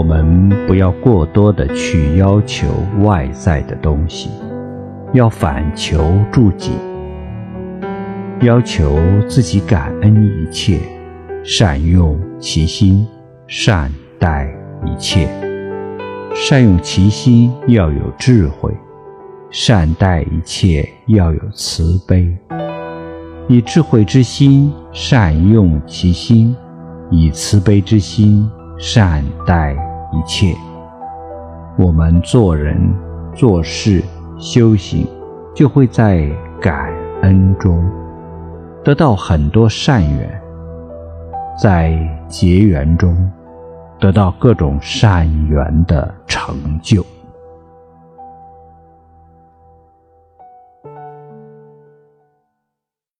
我们不要过多的去要求外在的东西，要反求诸己，要求自己感恩一切，善用其心，善待一切。善用其心要有智慧，善待一切要有慈悲。以智慧之心善用其心，以慈悲之心。善待一切，我们做人做事修行，就会在感恩中得到很多善缘，在结缘中得到各种善缘的成就。